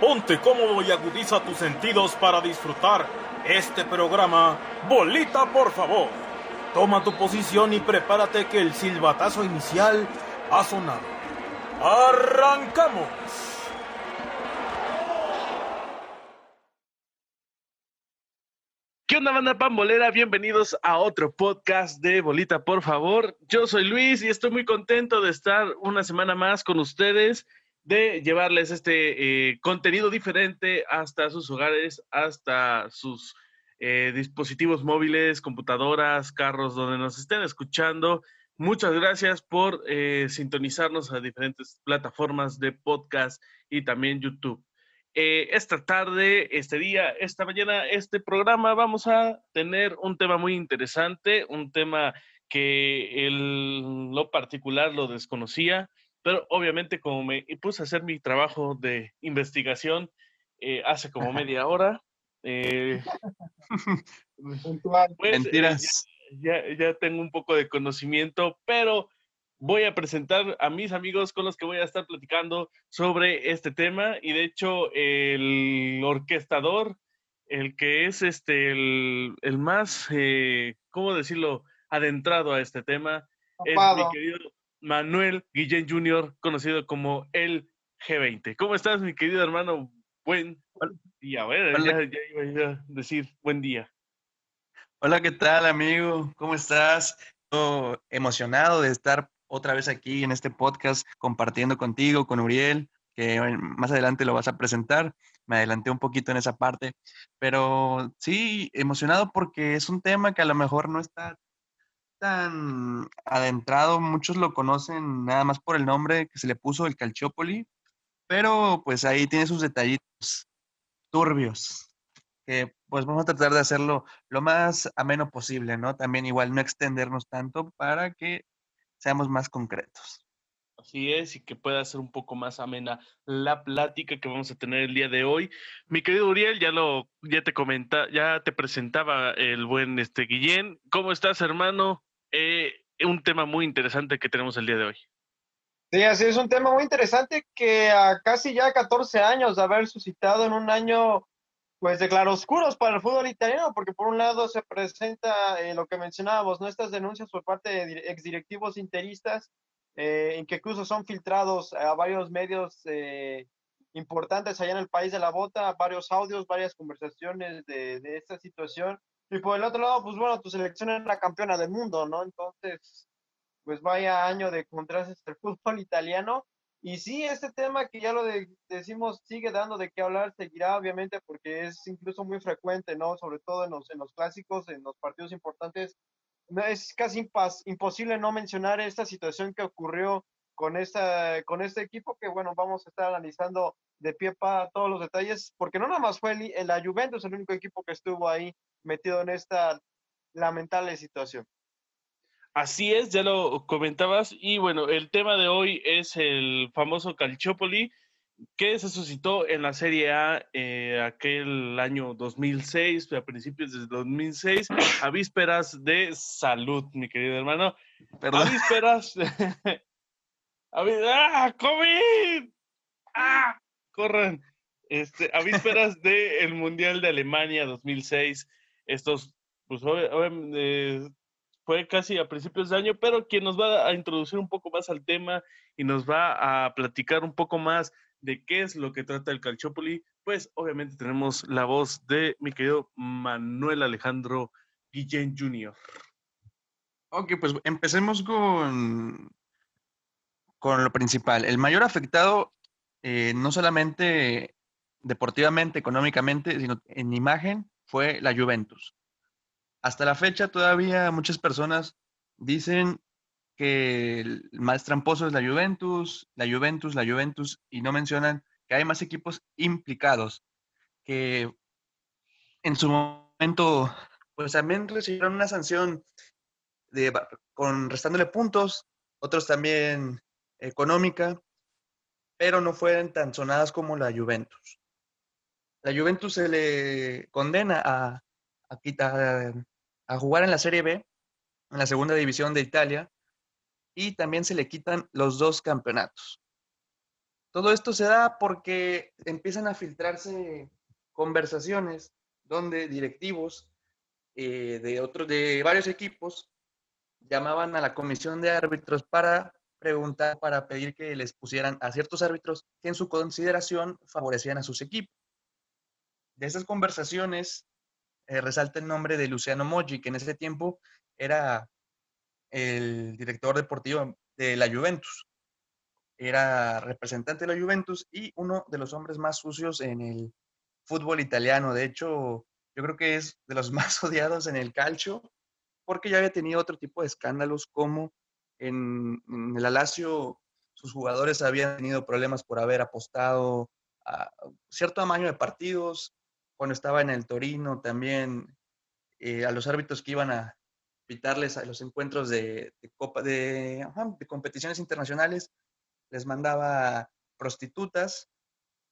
Ponte cómodo y agudiza tus sentidos para disfrutar este programa. Bolita, por favor. Toma tu posición y prepárate que el silbatazo inicial ha sonado. ¡Arrancamos! ¿Qué onda, banda pambolera? Bienvenidos a otro podcast de Bolita, por favor. Yo soy Luis y estoy muy contento de estar una semana más con ustedes, de llevarles este eh, contenido diferente hasta sus hogares, hasta sus eh, dispositivos móviles, computadoras, carros, donde nos estén escuchando. Muchas gracias por eh, sintonizarnos a diferentes plataformas de podcast y también YouTube. Esta tarde, este día, esta mañana, este programa, vamos a tener un tema muy interesante, un tema que en lo particular lo desconocía, pero obviamente como me puse a hacer mi trabajo de investigación eh, hace como media hora, eh, pues, Mentiras. Ya, ya, tengo un poco de conocimiento, pero voy a presentar a mis amigos con los que voy a estar platicando sobre este tema y de hecho el orquestador, el que es este el, más, eh, ¿cómo decirlo?, adentrado a este tema, es mi querido Manuel Guillén Jr., conocido como el G20. ¿Cómo estás, mi querido hermano? Buen día. Bueno, ya, ya iba a decir buen día. Hola, ¿qué tal, amigo? ¿Cómo estás? Emocionado de estar otra vez aquí en este podcast compartiendo contigo, con Uriel, que más adelante lo vas a presentar. Me adelanté un poquito en esa parte, pero sí, emocionado porque es un tema que a lo mejor no está adentrado, muchos lo conocen nada más por el nombre que se le puso, el Calciopoli, pero pues ahí tiene sus detallitos turbios, que pues vamos a tratar de hacerlo lo más ameno posible, ¿no? También igual no extendernos tanto para que seamos más concretos. Así es, y que pueda ser un poco más amena la plática que vamos a tener el día de hoy. Mi querido Uriel, ya lo, ya te comenta, ya te presentaba el buen este Guillén. ¿Cómo estás, hermano? Eh, un tema muy interesante que tenemos el día de hoy. Sí, así es un tema muy interesante que a casi ya 14 años de haber suscitado en un año pues de claroscuros para el fútbol italiano, porque por un lado se presenta eh, lo que mencionábamos, ¿no? estas denuncias por parte de exdirectivos interistas, eh, en que incluso son filtrados a varios medios eh, importantes allá en el país de la bota, varios audios, varias conversaciones de, de, esta situación. Y por el otro lado, pues bueno, tu selección es la campeona del mundo, ¿no? Entonces, pues vaya año de contrastes el fútbol italiano. Y sí, este tema que ya lo decimos sigue dando de qué hablar, seguirá obviamente porque es incluso muy frecuente, ¿no? Sobre todo en los, en los clásicos, en los partidos importantes. Es casi imposible no mencionar esta situación que ocurrió con, esta, con este equipo que, bueno, vamos a estar analizando de pie para todos los detalles, porque no nada más fue el, la Juventus el único equipo que estuvo ahí metido en esta lamentable situación. Así es, ya lo comentabas. Y bueno, el tema de hoy es el famoso Calciopoli, que se suscitó en la Serie A eh, aquel año 2006, a principios de 2006, a vísperas de salud, mi querido hermano. A vísperas. a, ¡Ah! ¡COVID! ¡Ah! ¡Corran! Este, a vísperas del Mundial de Alemania 2006, estos, pues, obviamente fue casi a principios de año, pero quien nos va a introducir un poco más al tema y nos va a platicar un poco más de qué es lo que trata el Calciopoli, pues obviamente tenemos la voz de mi querido Manuel Alejandro Guillén Jr. Ok, pues empecemos con, con lo principal. El mayor afectado, eh, no solamente deportivamente, económicamente, sino en imagen, fue la Juventus. Hasta la fecha todavía muchas personas dicen que el más tramposo es la Juventus, la Juventus, la Juventus, y no mencionan que hay más equipos implicados que en su momento, pues también recibieron una sanción de, con restándole puntos, otros también económica, pero no fueron tan sonadas como la Juventus. La Juventus se le condena a, a, a jugar en la Serie B, en la segunda división de Italia, y también se le quitan los dos campeonatos. Todo esto se da porque empiezan a filtrarse conversaciones donde directivos eh, de, otros, de varios equipos llamaban a la comisión de árbitros para preguntar, para pedir que les pusieran a ciertos árbitros que en su consideración favorecían a sus equipos. De esas conversaciones eh, resalta el nombre de Luciano Moggi, que en ese tiempo era el director deportivo de la Juventus. Era representante de la Juventus y uno de los hombres más sucios en el fútbol italiano. De hecho, yo creo que es de los más odiados en el calcio porque ya había tenido otro tipo de escándalos como en, el Alacio sus jugadores habían tenido problemas por haber apostado a cierto tamaño de partidos. Cuando estaba en el Torino también eh, a los árbitros que iban a pitarles a los encuentros de, copa, de, competiciones internacionales, les mandaba prostitutas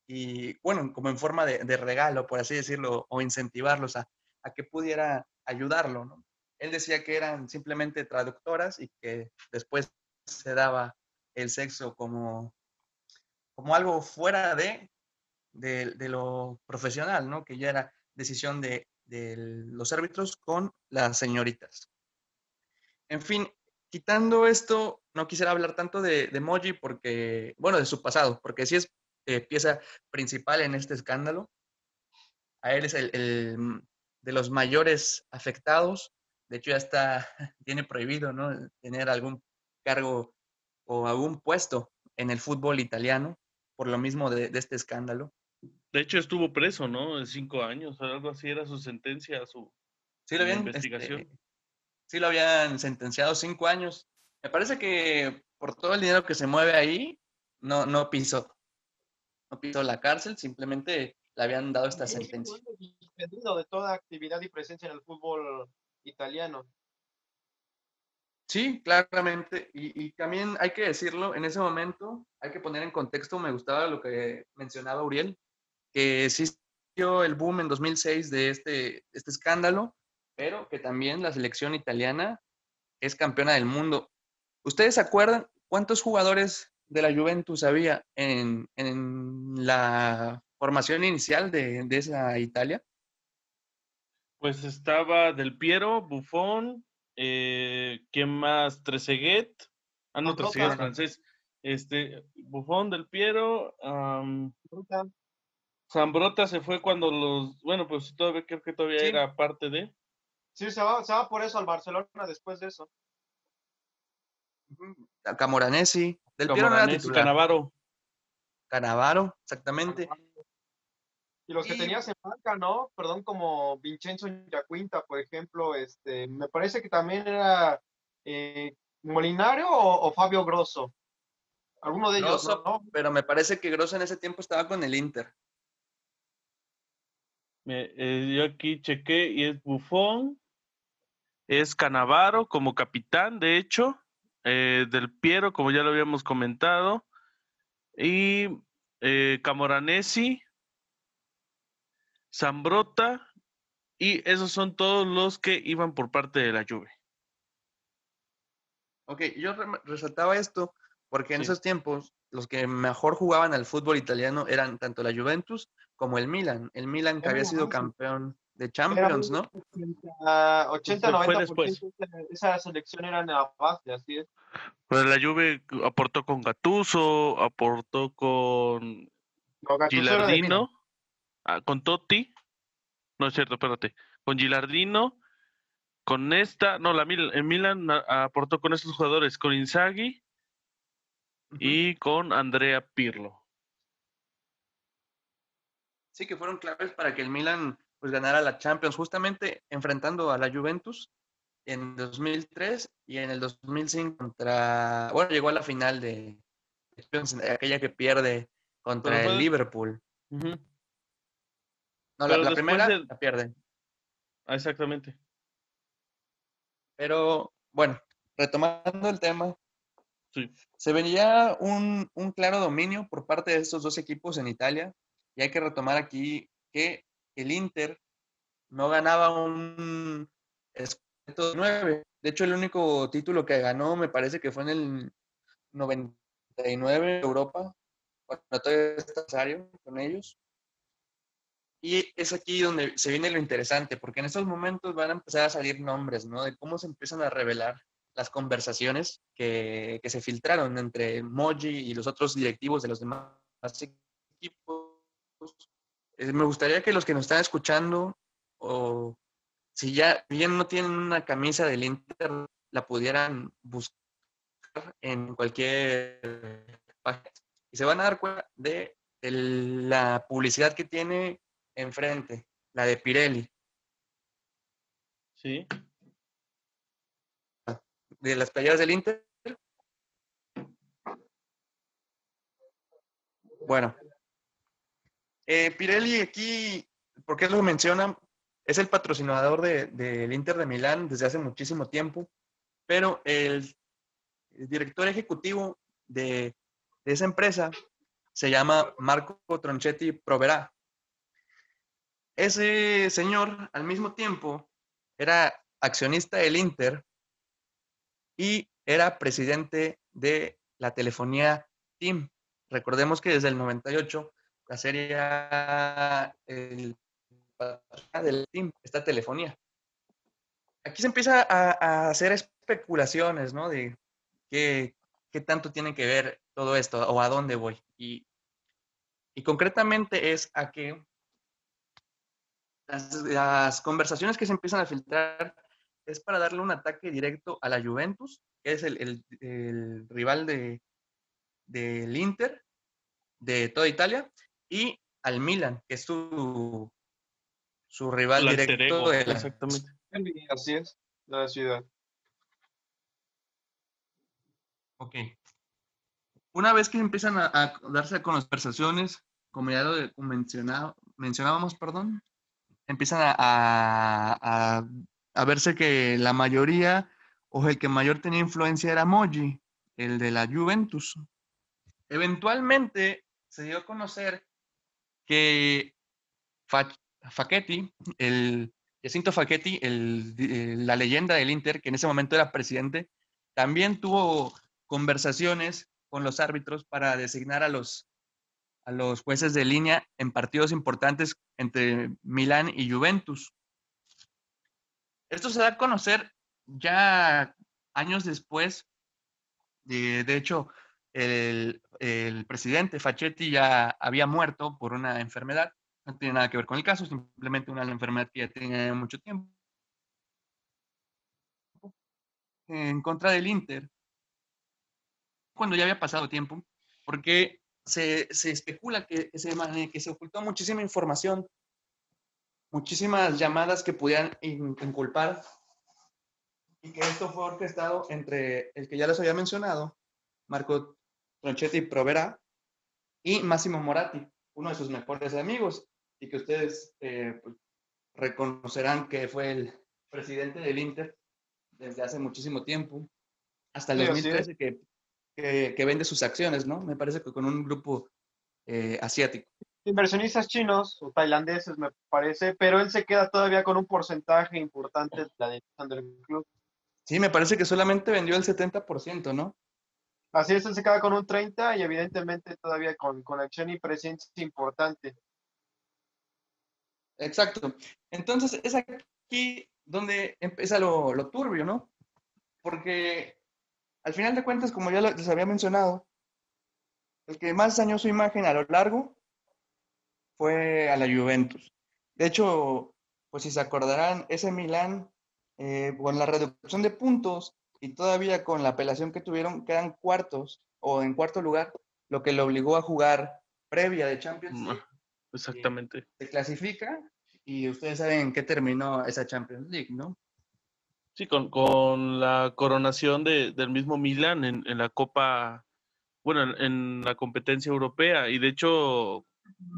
y bueno, como en forma de, regalo, por así decirlo, o incentivarlos a, a que pudiera ayudarlo, ¿no? Él decía que eran simplemente traductoras y que después se daba el sexo como, como algo fuera de, de, lo profesional, ¿no? Que ya era decisión de, de los árbitros con las señoritas. En fin, quitando esto, no quisiera hablar tanto de, de Moji porque, bueno, de su pasado, porque sí es eh, pieza principal en este escándalo. A él es el, el, de los mayores afectados de hecho ya está, tiene prohibido, ¿no? Tener algún cargo o algún puesto en el fútbol italiano por lo mismo de, este escándalo. De hecho estuvo preso, ¿no? En cinco años, algo así era su sentencia, su sí, lo habían, investigación. Este, sí lo habían sentenciado cinco años. Me parece que por todo el dinero que se mueve ahí, no, no pisó. No pisó la cárcel, simplemente le habían dado esta sentencia. de toda actividad y presencia en el fútbol italiano. Sí, claramente. Y, también hay que decirlo, en ese momento hay que poner en contexto, me gustaba lo que mencionaba Uriel, que existió el boom en 2006 de este, este escándalo, pero que también la selección italiana es campeona del mundo. ¿Ustedes se acuerdan cuántos jugadores de la Juventus había en, la formación inicial de, de esa Italia? Pues estaba Del Piero, Buffon, eh, ¿quién más? Trezeguet. Ah, no, Trezeguet francés. Este, Buffon, Del Piero. Um, Zambrota se fue cuando los. Bueno, pues todavía creo que todavía era parte de. Sí, se va, se va por eso al Barcelona después de eso. Camoranesi. Del Piero Canavaro. Canavaro, exactamente. Y los que tenías en banca, ¿no? Perdón, como Vincenzo Yacuinta, por ejemplo, este, me parece que también era eh, Molinario o, Fabio Grosso. Alguno de ellos, ¿no? Pero me parece que Grosso en ese tiempo estaba con el Inter. Eh, yo aquí chequé y es Bufón, es Canavaro como capitán, de hecho, eh, del Piero, como ya lo habíamos comentado, y Camoranesi, Zambrota, y esos son todos los que iban por parte de la Juve. Ok, yo resaltaba esto porque en esos tiempos los que mejor jugaban al fútbol italiano eran tanto la Juventus como el Milan. El Milan que había sido campeón de Champions, ¿no? 80, 90 después. esa selección era en la base, así es. Pues la Juve aportó con Gattuso, aportó con, Gilardino. Ah, con Totti, no es cierto, espérate, con Gilardino, con esta, no, la en Milan aportó con estos jugadores, con Inzaghi y con Andrea Pirlo. Sí, que fueron claves para que el Milan pues ganara la Champions, justamente enfrentando a la Juventus en 2003 y en el 2005 contra, bueno, llegó a la final de aquella que pierde contra el Liverpool. No, la, primera la pierden. Ah, exactamente. Pero bueno, retomando el tema, se venía un, claro dominio por parte de estos dos equipos en Italia. Y hay que retomar aquí que el Inter no ganaba un escudo 9. De hecho, el único título que ganó me parece que fue en el 99 en Europa. cuando todavía está con ellos. Y es aquí donde se viene lo interesante, porque en estos momentos van a empezar a salir nombres, ¿no? De cómo se empiezan a revelar las conversaciones que, que se filtraron entre Moji y los otros directivos de los demás equipos. Eh, me gustaría que los que nos están escuchando, o si ya bien no tienen una camisa del Inter, la pudieran buscar en cualquier página. Y se van a dar cuenta de la publicidad que tiene enfrente, la de Pirelli. Sí. De las playeras del Inter. Bueno. Eh, Pirelli aquí, ¿por qué lo mencionan? Es el patrocinador del de, Inter de Milán desde hace muchísimo tiempo, pero el, el director ejecutivo de, de, esa empresa se llama Marco Tronchetti Provera. Ese señor, al mismo tiempo, era accionista del Inter y era presidente de la telefonía TIM. Recordemos que desde el 98 la serie el, del TIM, esta telefonía. Aquí se empieza a, hacer especulaciones, ¿no? De qué, qué, tanto tiene que ver todo esto o a dónde voy. Y, y concretamente es a que las, conversaciones que se empiezan a filtrar es para darle un ataque directo a la Juventus, que es el, rival de, del Inter, de toda Italia, y al Milan, que es su, su rival directo. De Exactamente. Así es, la ciudad. Ok. Una vez que empiezan a, a darse conversaciones, como ya lo mencionábamos, perdón, empiezan a, verse que la mayoría o el que mayor tenía influencia era Moji, el de la Juventus. Eventualmente se dio a conocer que Facchetti, el Jacinto Facchetti, el, la leyenda del Inter, que en ese momento era presidente, también tuvo conversaciones con los árbitros para designar a los a los jueces de línea en partidos importantes entre Milán y Juventus. Esto se da a conocer ya años después. De, de hecho, el, el, presidente Facchetti ya había muerto por una enfermedad. No tiene nada que ver con el caso, simplemente una enfermedad que ya tenía mucho tiempo. En contra del Inter. Cuando ya había pasado tiempo, porque se, especula que, se, que se ocultó muchísima información, muchísimas llamadas que pudieran inculpar y que esto fue orquestado entre el que ya les había mencionado, Marco Tronchetti Provera, y Máximo Moratti, uno de sus mejores amigos, y que ustedes eh, pues, reconocerán que fue el presidente del Inter desde hace muchísimo tiempo, hasta el 2013, que que, vende sus acciones, ¿no? Me parece que con un grupo eh, asiático. Inversionistas chinos o tailandeses, me parece, pero él se queda todavía con un porcentaje importante de la dirección del club. Sí, me parece que solamente vendió el 70%, ¿no? Así es, él se queda con un 30% y evidentemente todavía con, con acción y presencia importante. Exacto. Entonces, es aquí donde empieza lo, lo turbio, ¿no? Porque al final de cuentas, como ya les había mencionado, el que más dañó su imagen a lo largo fue a la Juventus. De hecho, pues si se acordarán, ese Milán, eh, con la reducción de puntos y todavía con la apelación que tuvieron, quedan cuartos o en cuarto lugar, lo que le obligó a jugar previa de Champions League. Exactamente. Se clasifica y ustedes saben en qué terminó esa Champions League, ¿no? Sí, con, con la coronación de, del mismo Milan en, en, la Copa, bueno, en, la competencia europea. Y de hecho,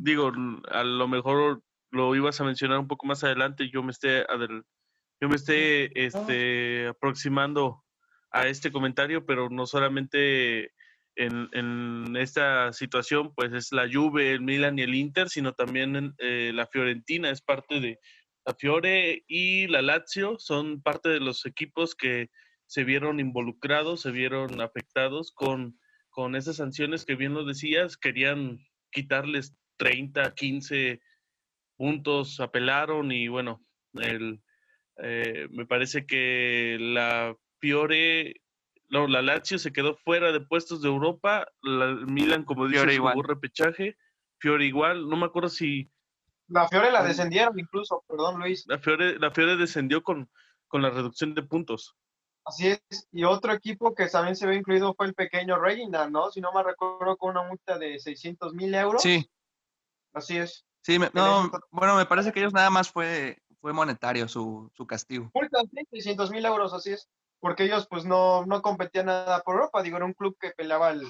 digo, a lo mejor lo ibas a mencionar un poco más adelante, yo me esté, yo me esté este, aproximando a este comentario, pero no solamente en, en, esta situación, pues es la Juve, el Milan y el Inter, sino también eh, la Fiorentina es parte de, la Fiore y la Lazio son parte de los equipos que se vieron involucrados, se vieron afectados con, con esas sanciones que bien lo decías, querían quitarles 30, 15 puntos, apelaron y bueno, el, eh, me parece que la Fiore, no, la Lazio se quedó fuera de puestos de Europa, la Milan, como dice, jugó repechaje, Fiore igual, no me acuerdo si... La Fiore la descendieron incluso, perdón Luis. La Fiore, la Fiore descendió con, con la reducción de puntos. Así es, y otro equipo que también se ve incluido fue el pequeño Regina, ¿no? Si no me recuerdo, con una multa de 600 mil euros. Sí. Así es. Sí, no, bueno, me parece que ellos nada más fue, fue monetario su, su castigo. Multa de 600 mil euros, así es. Porque ellos pues no, no competían nada por Europa, digo, era un club que peleaba el,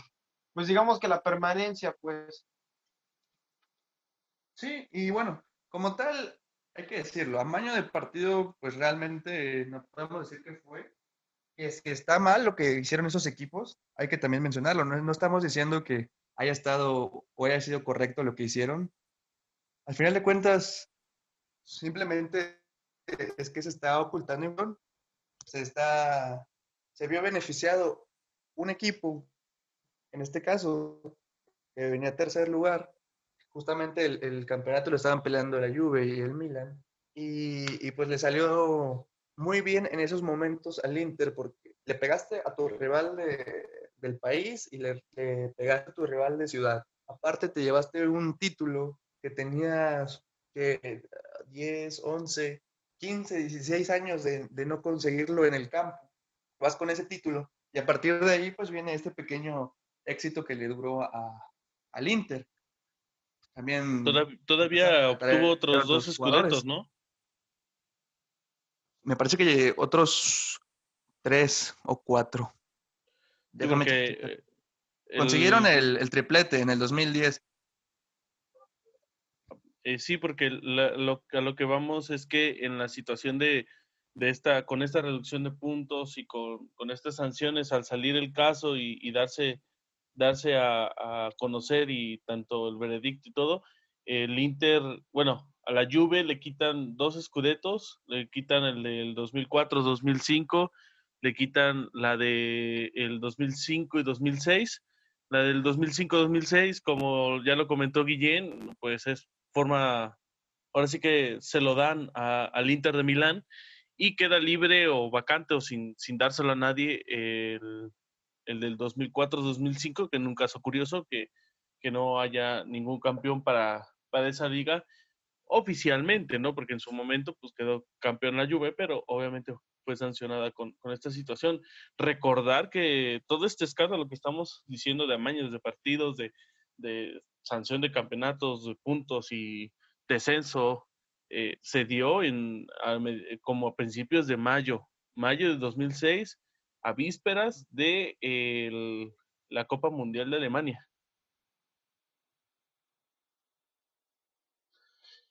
pues digamos que la permanencia, pues. Sí, y bueno, como tal, hay que decirlo, a maño de partido, pues realmente no podemos decir que fue, es que está mal lo que hicieron esos equipos, hay que también mencionarlo. No, estamos diciendo que haya estado o haya sido correcto lo que hicieron. Al final de cuentas, simplemente es que se está ocultando, se está, se vio beneficiado un equipo, en este caso, que venía a tercer lugar. Justamente el, campeonato lo estaban peleando la Juve y el Milan. Y, y pues le salió muy bien en esos momentos al Inter porque le pegaste a tu rival del país y le, pegaste a tu rival de ciudad. Aparte te llevaste un título que tenías que 10, 11, 15, 16 años de, no conseguirlo en el campo. Vas con ese título y a partir de ahí pues viene este pequeño éxito que le duró a, al Inter. También todavía, obtuvo otros dos escudetos, ¿no? me parece que otros tres o cuatro. Eh, Consiguieron el, triplete en el 2010. Eh, sí, porque lo, a lo que vamos es que en la situación de, esta, con esta reducción de puntos y con, estas sanciones al salir el caso y, darse, darse a, a, conocer y tanto el veredicto y todo, el Inter, bueno, a la Juve le quitan dos escudetos, le quitan el del 2004-2005, le quitan la de el 2005 y 2006. La del 2005-2006, como ya lo comentó Guillén, pues es forma, ahora sí que se lo dan al Inter de Milán y queda libre o vacante o sin, sin dárselo a nadie el, el del 2004-2005, que en un caso curioso que, que no haya ningún campeón para, para esa liga oficialmente, ¿no? Porque en su momento pues quedó campeón la Juve, pero obviamente fue sancionada con, esta situación. Recordar que todo este escándalo que estamos diciendo de amaños de partidos, de, sanción de campeonatos, de puntos y descenso, eh, se dio en, como a principios de mayo, mayo de 2006, a vísperas de la Copa Mundial de Alemania.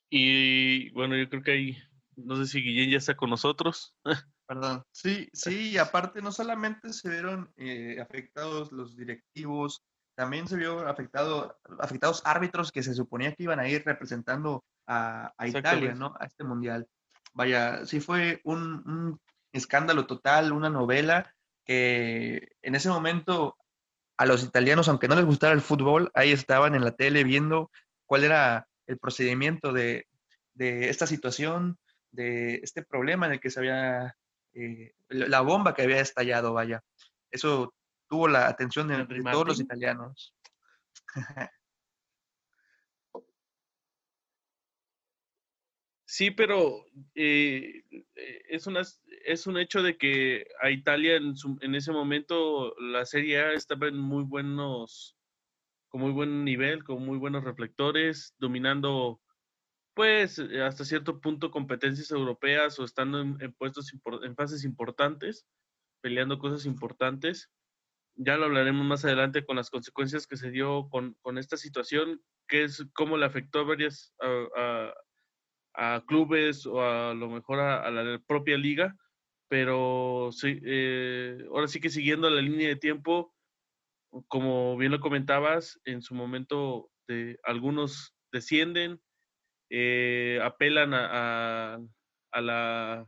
Y bueno, yo creo que ahí, no sé si Guillén ya está con nosotros. Perdón. Sí, sí, y aparte no solamente se vieron eh, afectados los directivos, también se vio afectado, afectados árbitros que se suponía que iban a ir representando a, Italia, ¿no? A este mundial. Vaya, sí fue un, un escándalo total, una novela que en ese momento a los italianos, aunque no les gustara el fútbol, ahí estaban en la tele viendo cuál era el procedimiento de, esta situación, de este problema en el que se había, eh, la bomba que había estallado, vaya. Eso tuvo la atención de, todos los italianos. Sí, pero eh, es, una, es un hecho de que a Italia en, en, ese momento la Serie A estaba en muy buenos con muy buen nivel, con muy buenos reflectores, dominando pues eh, hasta cierto punto competencias europeas o estando en, puestos en fases importantes, peleando cosas importantes. Ya lo hablaremos más adelante con las consecuencias que se dio con, esta situación, que es cómo le afectó a varias clubes o a, lo mejor a, la propia liga, pero sí, eh, ahora sí que siguiendo la línea de tiempo, como bien lo comentabas, en su momento de, algunos descienden, eh, apelan a, a, la,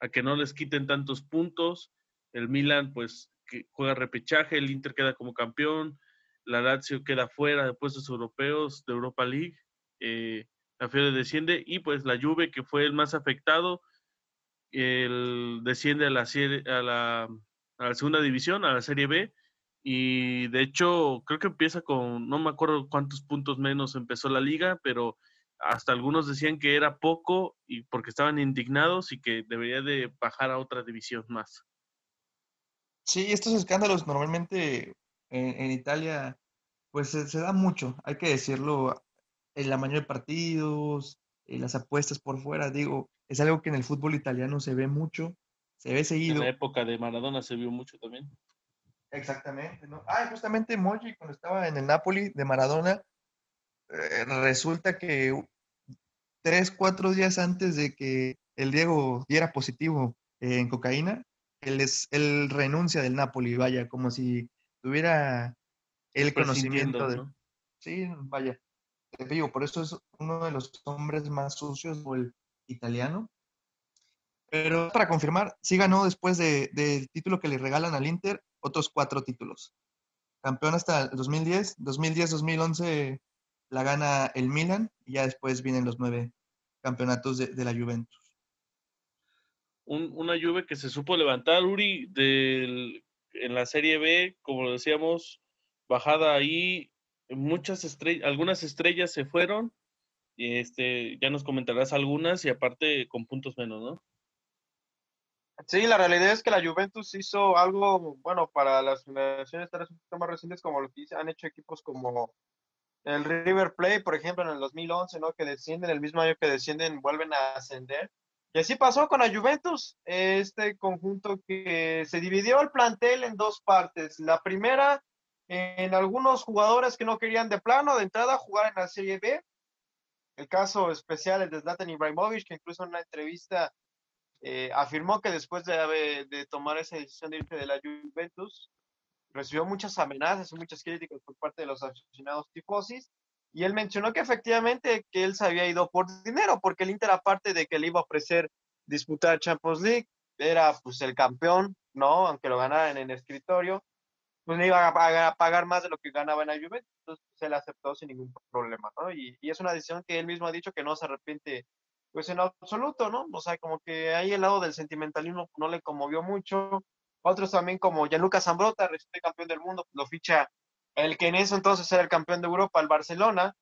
a que no les quiten tantos puntos. El Milan, pues que juega repechaje, el Inter queda como campeón, la Lazio queda fuera de puestos europeos de Europa League, eh, la Fiore desciende y pues la Juve, que fue el más afectado, el, desciende a la, segunda división, a la Serie B, y de hecho creo que empieza con, no me acuerdo cuántos puntos menos empezó la liga, pero hasta algunos decían que era poco y porque estaban indignados y que debería de bajar a otra división más. Sí, estos escándalos normalmente en, Italia pues se, da mucho, hay que decirlo, en la mayoría de partidos, las apuestas por fuera, digo, es algo que en el fútbol italiano se ve mucho, se ve seguido. En la época de Maradona se vio mucho también. Exactamente, ¿no? Ah, justamente Moji cuando estaba en el Napoli de Maradona, eh, resulta que tres, cuatro días antes de que el Diego diera positivo en cocaína, él, es, él renuncia del Napoli, vaya, como si tuviera el conocimiento de... Sí, vaya, te digo, por eso es uno de los hombres más sucios el italiano. Pero para confirmar, sí ganó después del título que le regalan al Inter otros cuatro títulos. Campeón hasta el 2010, 2010-2011 la gana el Milan y ya después vienen los nueve campeonatos de, la Juventus. una Juve que se supo levantar, Uri, en la Serie B, como decíamos, bajada ahí, muchas estrellas, algunas estrellas se fueron, y este, ya nos comentarás algunas y aparte con puntos menos, ¿no? Sí, la realidad es que la Juventus hizo algo, bueno, para las generaciones más recientes, como lo que han hecho equipos como el River Plate, por ejemplo, en el 2011, ¿no? Que descienden, el mismo año que descienden, vuelven a ascender. Y así pasó con la Juventus, este conjunto que se dividió el plantel en dos partes. La primera, en algunos jugadores que no querían de plano, de entrada, jugar en la Serie B. El caso especial es de Zlatan Ibrahimovic, que incluso en una entrevista eh, afirmó que después de, tomar esa decisión de irse de la Juventus, recibió muchas amenazas y muchas críticas por parte de los aficionados tifosis. Y él mencionó que efectivamente que él se había ido por dinero, porque el Inter, aparte de que le iba a ofrecer disputar Champions League, era pues el campeón, ¿no? Aunque lo ganara en el escritorio, pues le iba a pagar, más de lo que ganaba en la Juventus, entonces pues, él aceptó sin ningún problema, ¿no? Y, y, es una decisión que él mismo ha dicho que no se arrepiente, pues en absoluto, ¿no? O sea, como que ahí el lado del sentimentalismo no le conmovió mucho, otros también como Gianluca Zambrota, reciente campeón del mundo, lo ficha el que en eso entonces era el campeón de Europa, el Barcelona.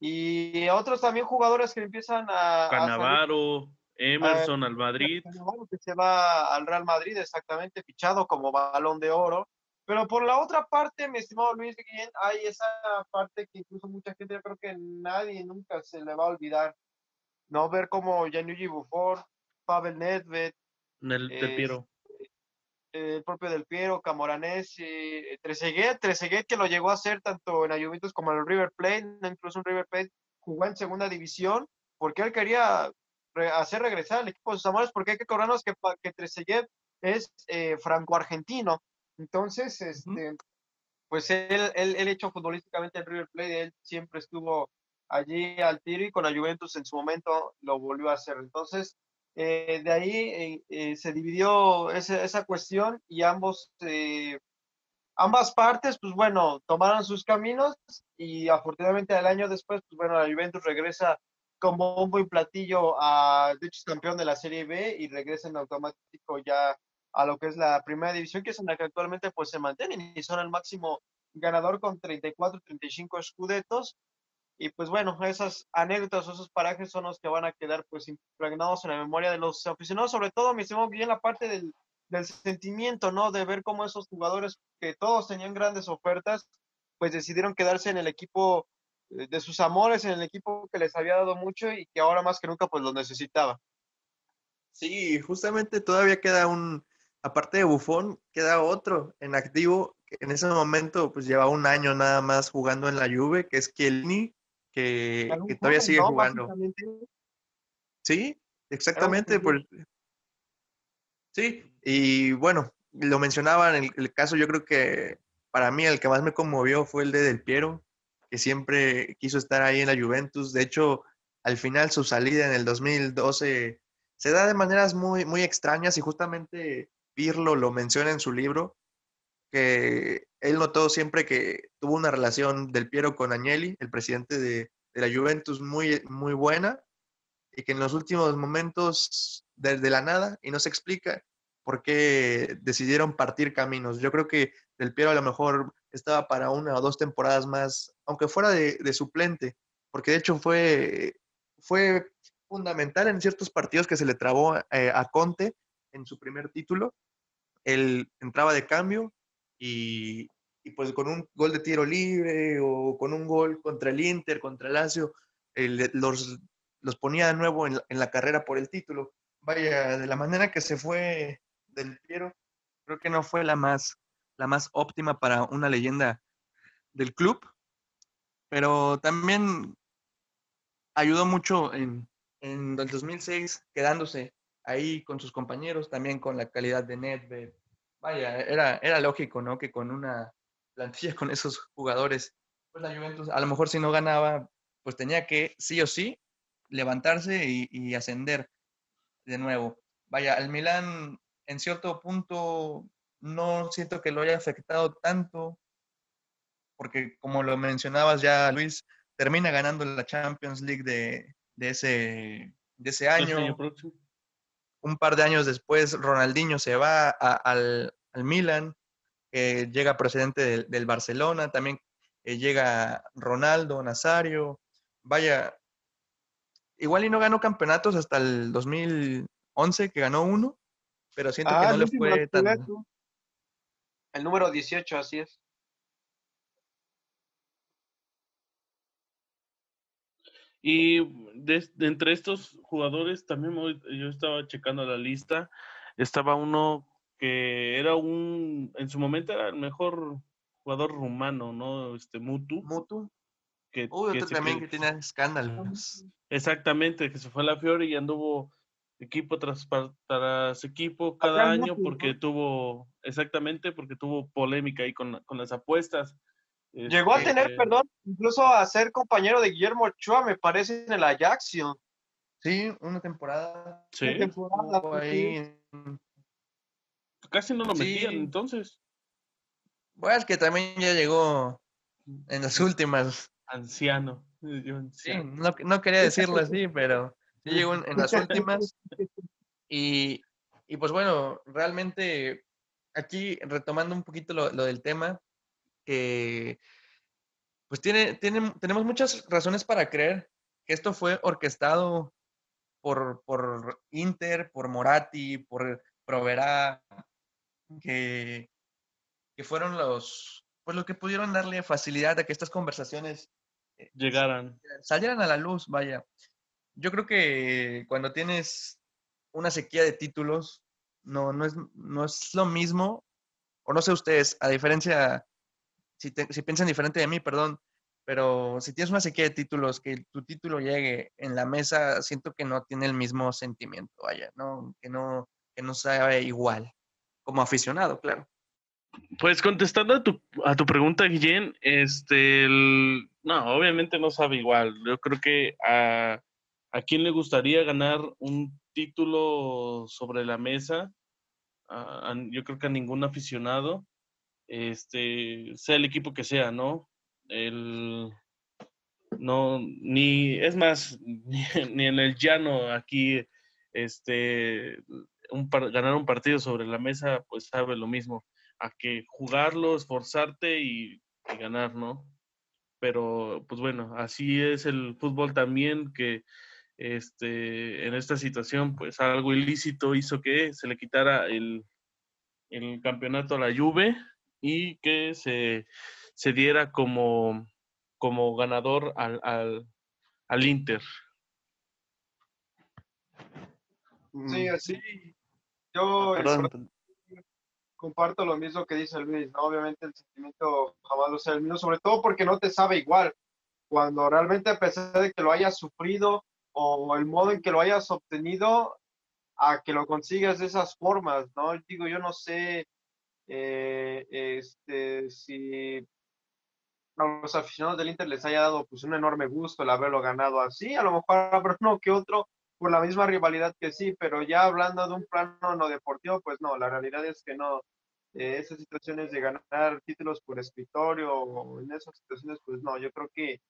Y otros también jugadores que empiezan a... Canavaro, Emerson al Madrid. Que se va al Real Madrid, exactamente, fichado como balón de oro. Pero por la otra parte, mi estimado Luis Guillén, hay esa parte que incluso mucha gente, yo creo que nadie nunca se le va a olvidar. No ver como Gianluigi Buffon, Pavel Nedved, el, de Piero el propio Del Piero, Camoranesi, eh, Trezeguet, Trezeguet que lo llegó a hacer tanto en la Juventus como en el River Plate, incluso un River Plate jugó en segunda división, porque él quería hacer regresar al equipo de sus amores, porque hay que cobrarnos que, que Trezeguet es eh, franco-argentino. Entonces, este, pues él, él, él hecho futbolísticamente en River Plate, él siempre estuvo allí al tiro y con la Juventus en su momento lo volvió a hacer. Entonces, eh, de ahí eh, eh, se dividió esa, esa, cuestión y ambos, ambas partes, pues bueno, tomaron sus caminos y afortunadamente al año después, pues bueno, la Juventus regresa como un buen platillo a, de hecho, campeón de la Serie B y regresa en automático ya a lo que es la primera división, que es en la que actualmente pues se mantienen y son el máximo ganador con 34, 35 escudetos y pues bueno, esas anécdotas o esos parajes son los que van a quedar pues impregnados en la memoria de los aficionados, sobre todo, me estimó bien la parte del, del sentimiento, ¿no? De ver cómo esos jugadores que todos tenían grandes ofertas, pues decidieron quedarse en el equipo eh, de sus amores, en el equipo que les había dado mucho y que ahora más que nunca pues los necesitaba. Sí, justamente todavía queda un, aparte de Bufón, queda otro en activo, que en ese momento pues lleva un año nada más jugando en la Juve, que es Kielny, que, todavía sigue jugando. Sí, exactamente. Pues, sí, y bueno, lo mencionaba en el, caso, yo creo que para mí el que más me conmovió fue el de Del Piero, que siempre quiso estar ahí en la Juventus. De hecho, al final su salida en el 2012 se da de maneras muy, muy extrañas y justamente Pirlo lo menciona en su libro, que él notó siempre que tuvo una relación del Piero con Agnelli, el presidente de, de la Juventus, muy, muy buena, y que en los últimos momentos, desde la nada, y no se explica por qué decidieron partir caminos. Yo creo que Del Piero a lo mejor estaba para una o dos temporadas más, aunque fuera de, de suplente, porque de hecho fue, fue fundamental en ciertos partidos que se le trabó eh, a Conte en su primer título. Él entraba de cambio y, pues con un gol de tiro libre o con un gol contra el Inter, contra el Lazio, los, los, ponía de nuevo en, en, la carrera por el título. Vaya, de la manera que se fue del Piero, creo que no fue la más, la más óptima para una leyenda del club, pero también ayudó mucho en, en el 2006, quedándose ahí con sus compañeros, también con la calidad de Nedved. Vaya, era, era lógico, ¿no? Que con una plantilla con esos jugadores, pues la Juventus, a lo mejor si no ganaba, pues tenía que sí o sí levantarse y, y ascender de nuevo. Vaya, el Milan en cierto punto no siento que lo haya afectado tanto, porque como lo mencionabas ya, Luis, termina ganando la Champions League de, de ese, de ese año. año un par de años después, Ronaldinho se va a, al, al, Milan, eh, llega procedente del, del Barcelona, también eh, llega Ronaldo, Nazario, vaya, igual y no ganó campeonatos hasta el 2011, que ganó uno, pero siento ah, que no le fue tan... El número 18, así es. Y de, de, entre estos jugadores, también yo estaba checando la lista, estaba uno que era un, en su momento era el mejor jugador rumano, ¿no? Este Mutu. Mutu. Que, Uy, otro también que, que tiene escándalos. Exactamente, que se fue a la Fiore y anduvo equipo tras, tras equipo cada año porque tuvo, exactamente, porque tuvo polémica ahí con, con las apuestas. Llegó a tener, perdón, incluso a ser compañero de Guillermo Ochoa, me parece, en el Ajaxion. Sí, una temporada. Sí. Una temporada ahí. Casi no lo sí. metían entonces. Bueno, es que también ya llegó en las últimas. Anciano. Sí, no, no quería decirlo así, pero sí llegó en, en las últimas. Y, y, pues bueno, realmente aquí retomando un poquito lo, lo del tema, que pues tiene, tiene, tenemos muchas razones para creer que esto fue orquestado por, por Inter, por Moratti, por Provera, que, que fueron los, pues lo que pudieron darle facilidad a que estas conversaciones eh, llegaran. Salieran a la luz, vaya. Yo creo que cuando tienes una sequía de títulos, no, no, es, no es lo mismo, o no sé ustedes, a diferencia si, te, si piensan diferente de mí, perdón, pero si tienes una sequía de títulos, que tu título llegue en la mesa, siento que no tiene el mismo sentimiento, vaya, ¿no? Que no, que no sabe igual, como aficionado, claro. Pues contestando a tu, a tu pregunta, Guillén, este, no, obviamente no sabe igual. Yo creo que a, a quién le gustaría ganar un título sobre la mesa, yo creo que a ningún aficionado este, sea el equipo que sea, ¿no? El, no, ni, es más, ni, en el llano aquí, este, un, ganar un partido sobre la mesa, pues sabe lo mismo, a que jugarlo, esforzarte y, y ganar, ¿no? Pero, pues bueno, así es el fútbol también, que este, en esta situación, pues algo ilícito hizo que se le quitara el, el campeonato a la Juve y que se, se diera como, como ganador al, al, al Inter. Sí, así. Yo Perdón. comparto lo mismo que dice Luis, ¿no? Obviamente el sentimiento jamás lo sea el mismo, sobre todo porque no te sabe igual. Cuando realmente a pesar de que lo hayas sufrido o el modo en que lo hayas obtenido, a que lo consigas de esas formas, ¿no? Digo, yo no sé eh, este, si a los aficionados del Inter les haya dado pues un enorme gusto el haberlo ganado así, a lo mejor habrá uno que otro por la misma rivalidad que sí, pero ya hablando de un plano no deportivo, pues no, la realidad es que no, eh, esas situaciones de ganar títulos por escritorio o en esas situaciones, pues no, yo creo que,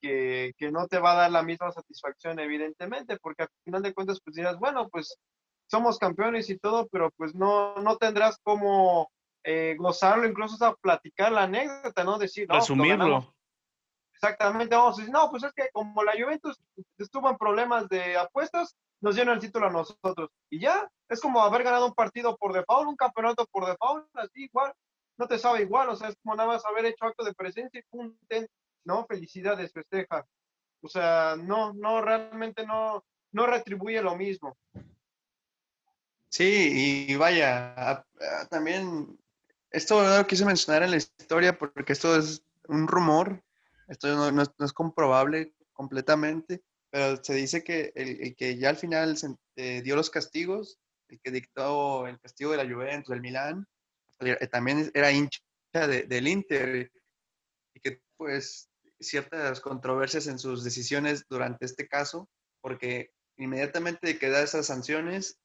que, que, no te va a dar la misma satisfacción, evidentemente, porque al final de cuentas, pues dirás, bueno, pues somos campeones y todo, pero pues no, no tendrás como eh, gozarlo, incluso hasta platicar la anécdota, ¿no? Decir, no, Resumirlo. Exactamente, vamos a decir, no, pues es que como la Juventus estuvo en problemas de apuestas, nos dieron el título a nosotros. Y ya, es como haber ganado un partido por default, un campeonato por default, así igual, no te sabe igual, o sea, es como nada más haber hecho acto de presencia y pum, no, felicidades, festeja. O sea, no, no, realmente no, no retribuye lo mismo. Sí, y vaya, también, esto lo quise mencionar en la historia porque esto es un rumor, esto no, es, comprobable completamente, pero se dice que el, que ya al final eh, dio los castigos, el que dictó el castigo de la Juventus, del Milán, eh, también era hincha del Inter y que pues ciertas controversias en sus decisiones durante este caso, porque inmediatamente que da esas sanciones,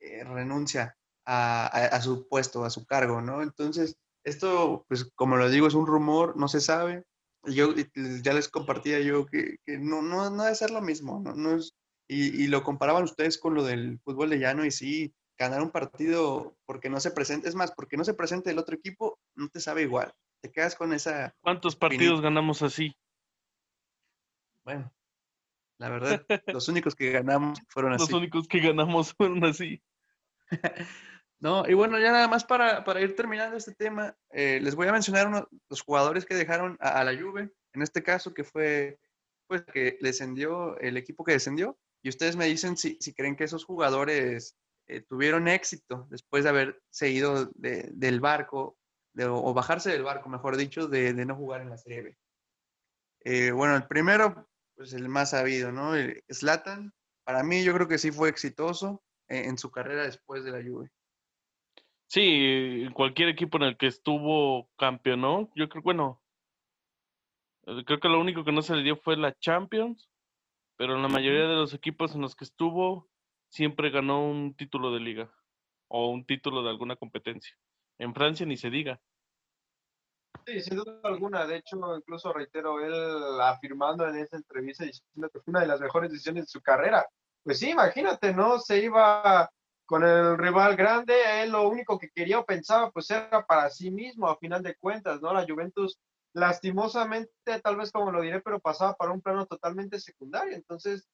eh, renuncia a, su puesto, a su cargo, ¿no? Entonces, esto, pues como lo digo, es un rumor, no se sabe. Yo ya les compartía yo que, no, no, no debe ser lo mismo, ¿no? no es, y, lo comparaban ustedes con lo del fútbol de llano y sí, ganar un partido porque no se presente, es más, porque no se presente el otro equipo, no te sabe igual. Te quedas con esa... ¿Cuántos partidos ganamos así? Bueno, la verdad, los únicos que ganamos fueron así. Los únicos que ganamos fueron así. No, y bueno, ya nada más para, ir terminando este tema, eh, les voy a mencionar uno, los jugadores que dejaron a, la Juve, en este caso que fue, pues, que descendió, el equipo que descendió, y ustedes me dicen si, si creen que esos jugadores eh, tuvieron éxito después de haber seguido del barco, o bajarse del barco, mejor dicho, de, no jugar en la Serie B. Eh, bueno, el primero pues el más sabido, ¿no? Slatan, para mí yo creo que sí fue exitoso en, su carrera después de la Juve. Sí, cualquier equipo en el que estuvo campeonó, yo creo, bueno, eh, creo que lo único que no se le dio fue la Champions, pero en la mayoría de los equipos en los que estuvo siempre ganó un título de liga o un título de alguna competencia. En Francia ni se diga. Sí, sin duda alguna. De hecho, incluso reitero, él afirmando en esa entrevista diciendo que fue una de las mejores decisiones de su carrera. Pues sí, imagínate, ¿no? Se iba con el rival grande, él lo único que quería o pensaba pues era para sí mismo, a final de cuentas, ¿no? La Juventus, lastimosamente, tal vez como lo diré, pero pasaba para un plano totalmente secundario. Entonces,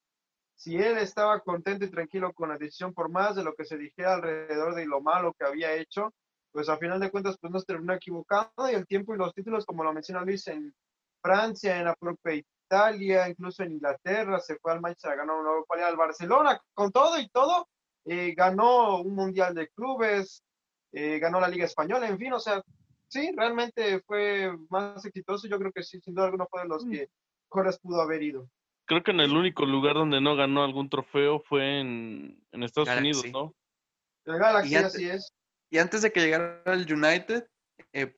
si él estaba contento y tranquilo con la decisión, por más de lo que se dijera alrededor de lo malo que había hecho, pues a final de cuentas pues no se terminó equivocando y el tiempo y los títulos, como lo menciona Luis, en Francia, en la propia Italia, incluso en Inglaterra, se fue al Manchester, ganó una Europa al Barcelona, con todo y todo, eh, ganó un Mundial de Clubes, eh, ganó la Liga Española, en fin, o sea, sí, realmente fue más exitoso, yo creo que sí, sin duda alguno fue de los mm. que mejores pudo haber ido. Creo que en el único lugar donde no ganó algún trofeo fue en, Estados Unidos, ¿no? El Galaxy, así es. Y antes de que llegara al United, eh,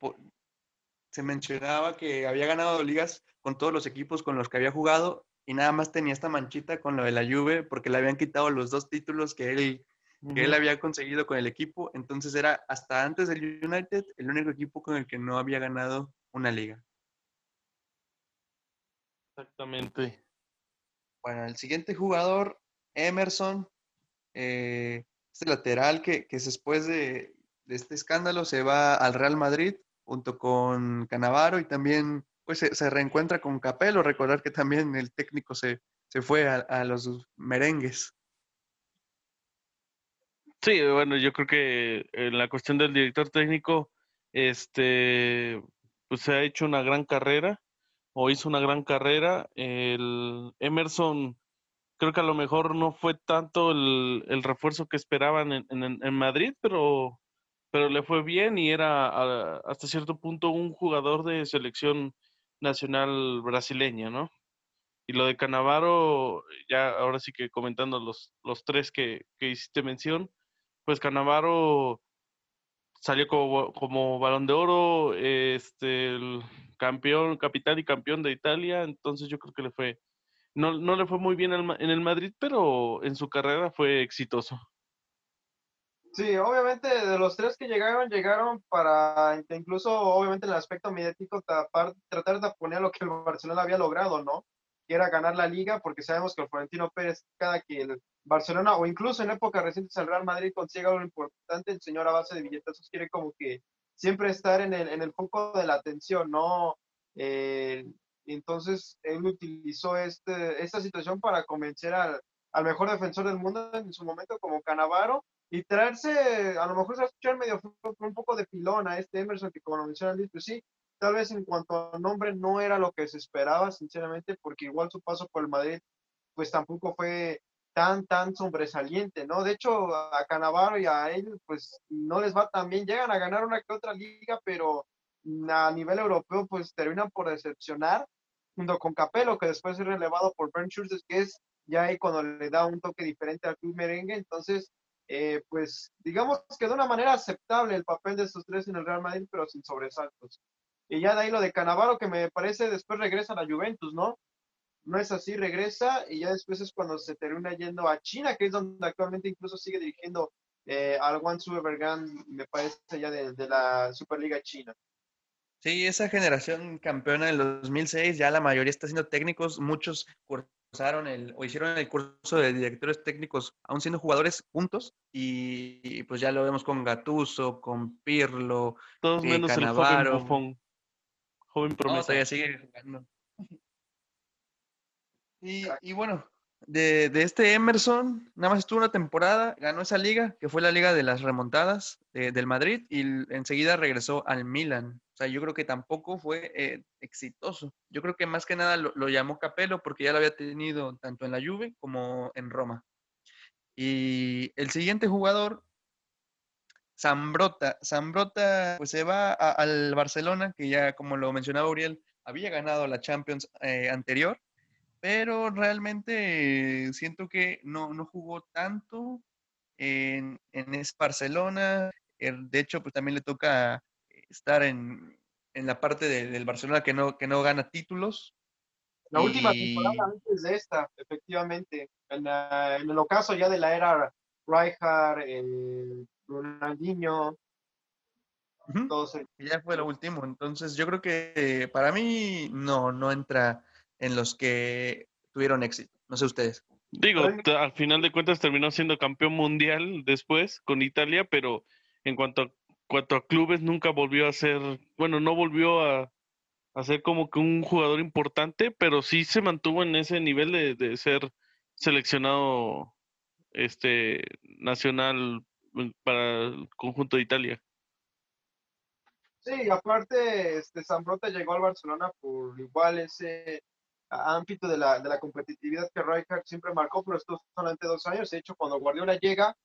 se mencionaba que había ganado ligas con todos los equipos con los que había jugado y nada más tenía esta manchita con lo de la Juve porque le habían quitado los dos títulos que él, que él había conseguido con el equipo. Entonces era hasta antes del United el único equipo con el que no había ganado una liga. Exactamente. Bueno, el siguiente jugador, Emerson, eh, este lateral que, que después de, de este escándalo se va al Real Madrid junto con Canavaro y también pues se, reencuentra con Capello. Recordar que también el técnico se, se fue a, los merengues. Sí, bueno, yo creo que en la cuestión del director técnico, este, pues se ha hecho una gran carrera o hizo una gran carrera. El Emerson, creo que a lo mejor no fue tanto el, refuerzo que esperaban en, en Madrid, pero pero le fue bien y era hasta cierto punto un jugador de selección nacional brasileña, ¿no? Y lo de Canavaro, ya ahora sí que comentando los, los tres que, que hiciste mención, pues Canavaro salió como, como balón de oro, este, el campeón, capitán y campeón de Italia, entonces yo creo que le fue, no, no le fue muy bien en el Madrid, pero en su carrera fue exitoso. Sí, obviamente de los tres que llegaron, llegaron para incluso, obviamente en el aspecto mediático, tratar de poner lo que el Barcelona había logrado, ¿no? Que era ganar la liga, porque sabemos que el Florentino Pérez, cada que el Barcelona, o incluso en épocas recientes el Real Madrid consiga algo importante, el señor a base de billetazos quiere como que siempre estar en el, en el foco de la atención, ¿no? Eh, entonces él utilizó este, esta situación para convencer al, al mejor defensor del mundo en su momento como Canavaro y traerse, a lo mejor se va a medio un poco de pilón a este Emerson, que como lo menciona Luis, pues sí, tal vez en cuanto a nombre no era lo que se esperaba, sinceramente, porque igual su paso por el Madrid, pues tampoco fue tan, tan sobresaliente, ¿no? De hecho, a Canavaro y a él, pues no les va tan bien, llegan a ganar una que otra liga, pero a nivel europeo, pues terminan por decepcionar, junto con Capello, que después es relevado por Bernd Schurz, que es ya ahí cuando le da un toque diferente al club merengue, entonces eh, pues digamos que de una manera aceptable el papel de estos tres en el Real Madrid, pero sin sobresaltos. Y ya de ahí lo de Canavaro, que me parece después regresa a la Juventus, ¿no? No es así, regresa y ya después es cuando se termina yendo a China, que es donde actualmente incluso sigue dirigiendo eh, al Guangzhou Evergrande, me parece ya de, de, la Superliga China. Sí, esa generación campeona del 2006, ya la mayoría está siendo técnicos, muchos el, o hicieron el curso de directores técnicos, aún siendo jugadores juntos, y, pues ya lo vemos con Gatuso, con Pirlo, todos eh, menos el joven joven promesa. sigue jugando. Y, y bueno, de, de, este Emerson, nada más estuvo una temporada, ganó esa liga, que fue la liga de las remontadas del Madrid, y enseguida regresó al Milan. O sea, yo creo que tampoco fue eh, exitoso. Yo creo que más que nada lo, llamó Capello porque ya lo había tenido tanto en la Juve como en Roma. Y el siguiente jugador, Zambrota. Zambrota pues se va al Barcelona, que ya como lo mencionaba Uriel, había ganado la Champions eh, anterior, pero realmente siento que no, no jugó tanto en, en ese Barcelona. De hecho, pues también le toca estar en, en la parte de, del Barcelona que no, que no gana títulos. La última temporada antes de esta, efectivamente. En, en, el ocaso ya de la era Rijkaard, el Ronaldinho. Ya fue lo último. Entonces, yo creo que para mí no, no entra en los que tuvieron éxito. No sé ustedes. Digo, al final de cuentas terminó siendo campeón mundial después con Italia, pero en cuanto a cuanto a clubes nunca volvió a ser, bueno, no volvió a, a ser como que un jugador importante, pero sí se mantuvo en ese nivel de, de ser seleccionado este nacional mm, para el conjunto de Italia. Sí, aparte, este Zambrota llegó al Barcelona por igual ese ámbito de la, de la competitividad que Rijkaard siempre marcó, pero estos solamente dos años. De hecho, cuando Guardiola llega,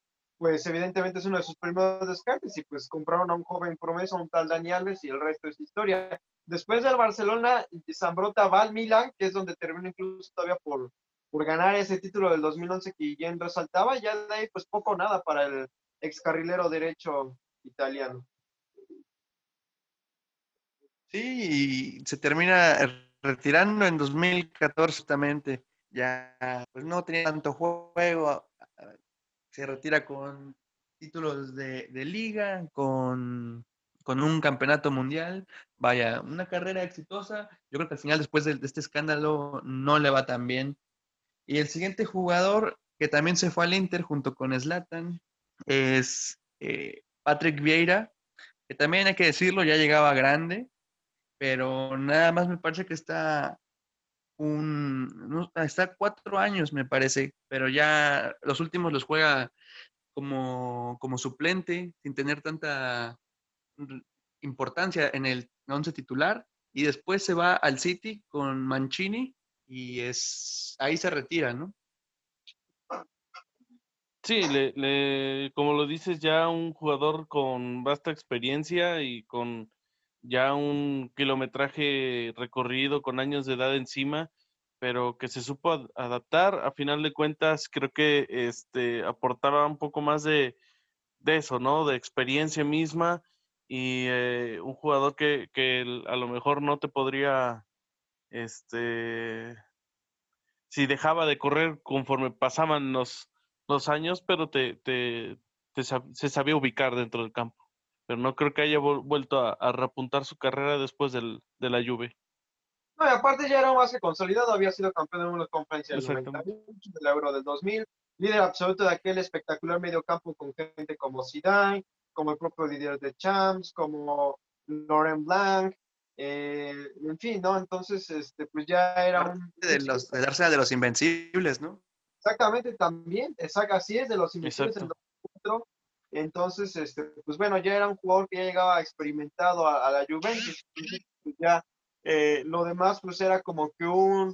pues evidentemente es uno de sus primeros descartes y pues compraron a un joven promesa, un tal Dani Alves y el resto es historia. Después del Barcelona, Zambrota va al Milan, que es donde terminó incluso todavía por, por ganar ese título del 2011 que ya resaltaba, y ya de ahí pues poco nada para el excarrilero derecho italiano. Sí, se termina retirando en 2014 justamente. Ya pues no tenía tanto juego, se retira con títulos de, liga, con, un campeonato mundial. Vaya, una carrera exitosa. Yo creo que al final, después de, este escándalo, no le va tan bien. Y el siguiente jugador que también se fue al Inter junto con Slatan es eh, Patrick Vieira, que también hay que decirlo, ya llegaba grande, pero nada más me parece que está un, está cuatro años, me parece, pero ya los últimos los juega como, como suplente, sin tener tanta importancia en el once titular, y después se va al City con Mancini y es ahí se retira, ¿no? Sí, le, como lo dices, ya un jugador con vasta experiencia y con ya un kilometraje recorrido con años de edad encima, pero que se supo adaptar. A final de cuentas, creo que este aportaba un poco más de, de eso, ¿no? De experiencia misma y eh, un jugador que, que, a lo mejor no te podría, este, si dejaba de correr conforme pasaban los, los años, pero te, te, se, sabía ubicar dentro del campo. Pero no creo que haya vuelto a, a, repuntar su carrera después del, de la Juve. No, y aparte ya era más que consolidado, había sido campeón de una conferencia del 90, del Euro del 2000, líder absoluto de aquel espectacular mediocampo con gente como Zidane, como el propio líder de Champs, como Laurent Blanc, eh, en fin, ¿no? Entonces, este, pues ya era un... De los, de de los invencibles, ¿no? Exactamente, también, exacto, así es, de los invencibles Entonces, este, pues bueno, ya era un jugador que ya llegaba experimentado a, la Juventus, pues ya eh, lo demás pues era como que un,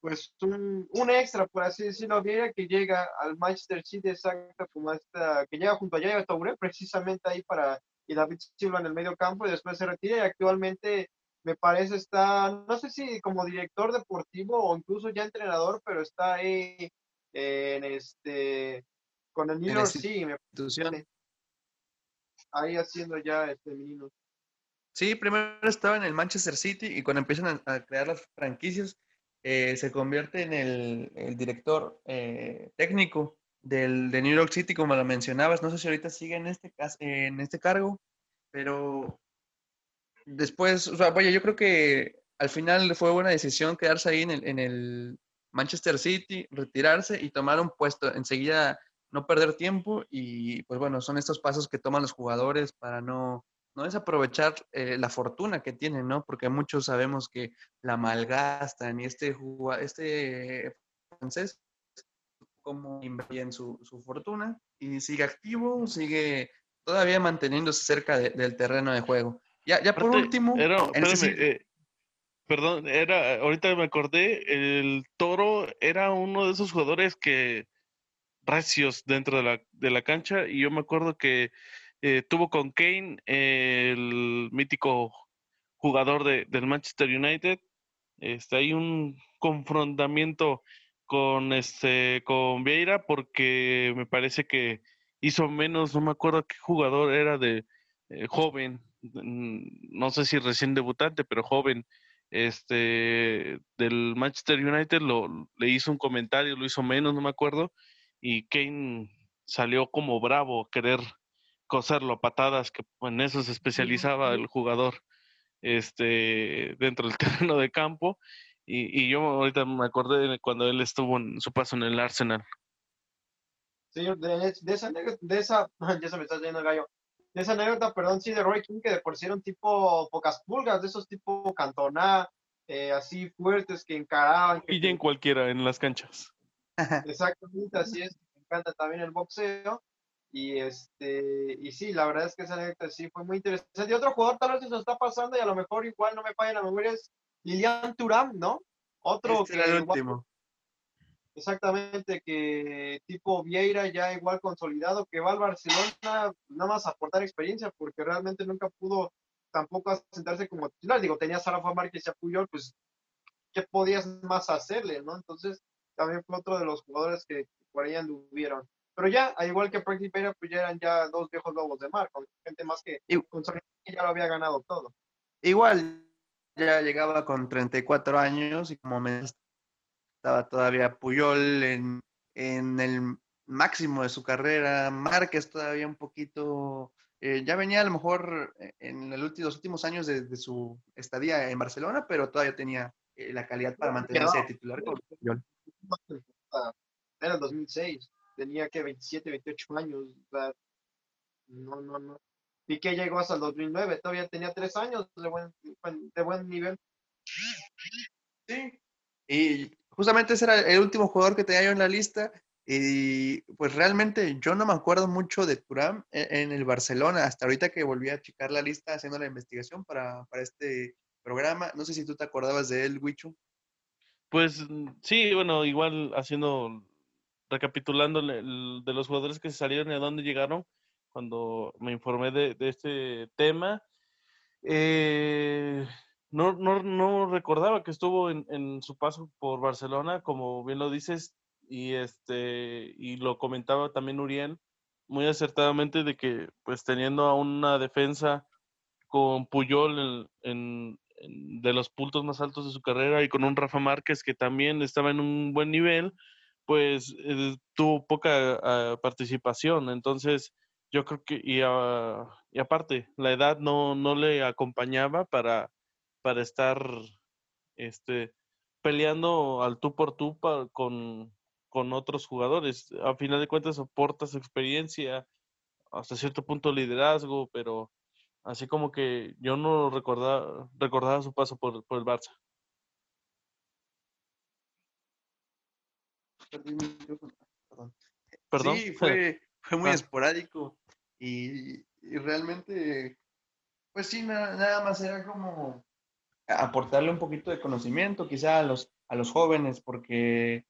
pues un, un extra, por así decirlo, Vieira que llega al Manchester City, exacto, como esta, que llega junto a Yaya Touré, precisamente ahí para, y David Silva en el medio campo, y después se retira, y actualmente me parece está, no sé si como director deportivo o incluso ya entrenador, pero está ahí en este, con el New York City, me Ahí haciendo ya este menino. Sí, primero estaba en el Manchester City y cuando empiezan a, crear las franquicias, eh, se convierte en el, director eh, técnico del, de New York City, como lo mencionabas. No sé si ahorita sigue en este, en este cargo, pero después, o sea, vaya, yo creo que al final fue buena decisión quedarse ahí en el, en el Manchester City, retirarse y tomar un puesto. Enseguida no perder tiempo y pues bueno, son estos pasos que toman los jugadores para no, no desaprovechar eh, la fortuna que tienen, ¿no? Porque muchos sabemos que la malgastan y este, este francés como en su, su fortuna y sigue activo, sigue todavía manteniéndose cerca del terreno de juego. Ya, ya por último, Perdón, era, ahorita me acordé, el Toro era uno de esos jugadores que recios dentro de la, de la cancha y yo me acuerdo que eh, tuvo con Kane el mítico jugador de, del Manchester United. Este, hay un confrontamiento con este con Vieira porque me parece que hizo menos, no me acuerdo qué jugador era de eh, joven, no sé si recién debutante, pero joven este, del Manchester United lo, le hizo un comentario, lo hizo menos, no me acuerdo, y Kane salió como bravo a querer coserlo a patadas, que en eso se especializaba el jugador este, dentro del terreno de campo. Y, y yo ahorita me acordé de cuando él estuvo en su paso en el Arsenal. Señor, de, esa, de esa, ya se me está yendo el gallo, de esa anécdota, perdón, sí, de Roy King, que de por sí era un tipo pocas pulgas, de esos tipo cantoná, eh, así fuertes que encaraban. Y en cualquiera, en las canchas. Exactamente, así es. Me encanta también el boxeo. Y este, y sí, la verdad es que esa anécdota sí fue muy interesante. Y otro jugador tal vez se nos está pasando y a lo mejor igual no me falla la memoria es Lilian Turam, ¿no? Otro este que. el último. Exactamente, que tipo Vieira ya igual consolidado, que va al Barcelona nada más a aportar experiencia, porque realmente nunca pudo tampoco asentarse como titular. Digo, tenías a Rafa Márquez y a Puyol, pues, ¿qué podías más hacerle, no? Entonces, también fue otro de los jugadores que por ahí anduvieron. Pero ya, al igual que Frankie Pereira, pues ya eran ya dos viejos lobos de mar, con gente más que con ya lo había ganado todo. Igual, ya llegaba con 34 años y como me estaba todavía Puyol en, el máximo de su carrera, Márquez todavía un poquito, eh, ya venía a lo mejor en los últimos años de, su estadía en Barcelona, pero todavía tenía eh, la calidad para mantenerse de titular con Puyol. Era el 2006, tenía que 27, 28 años, no, no, no. Y que llegó hasta el 2009, todavía tenía tres años de buen, de buen nivel. Sí, y justamente ese era el último jugador que tenía yo en la lista. Y pues realmente yo no me acuerdo mucho de Turam e, en, el Barcelona, hasta ahorita que volví a checar la lista haciendo la investigación para, para este programa. No sé si tú te acordabas de él, Wichu. Pues mm, sí, bueno, igual haciendo, recapitulando de los jugadores que se salieron y a dónde llegaron, cuando me informé de, de este tema. Eh, no, no, no recordaba que estuvo en, en, su paso por Barcelona, como bien lo dices, y este, y lo comentaba también Uriel muy acertadamente de que pues teniendo a una defensa con Puyol en, de los puntos más altos de su carrera y con un Rafa Márquez que también estaba en un buen nivel, pues eh, tuvo poca ah, participación. Entonces, yo creo que, y, ah, y aparte, la edad no, no le acompañaba para, para estar este, peleando al tú por tú con, con otros jugadores. A final de cuentas, aportas experiencia, hasta cierto punto liderazgo, pero así como que yo no recordaba, recordaba su paso por, por el Barça. Perdón. Sí, fue, fue muy ah. esporádico y, realmente, pues sí, nada, más era como aportarle un poquito de conocimiento quizá a los, a los jóvenes, porque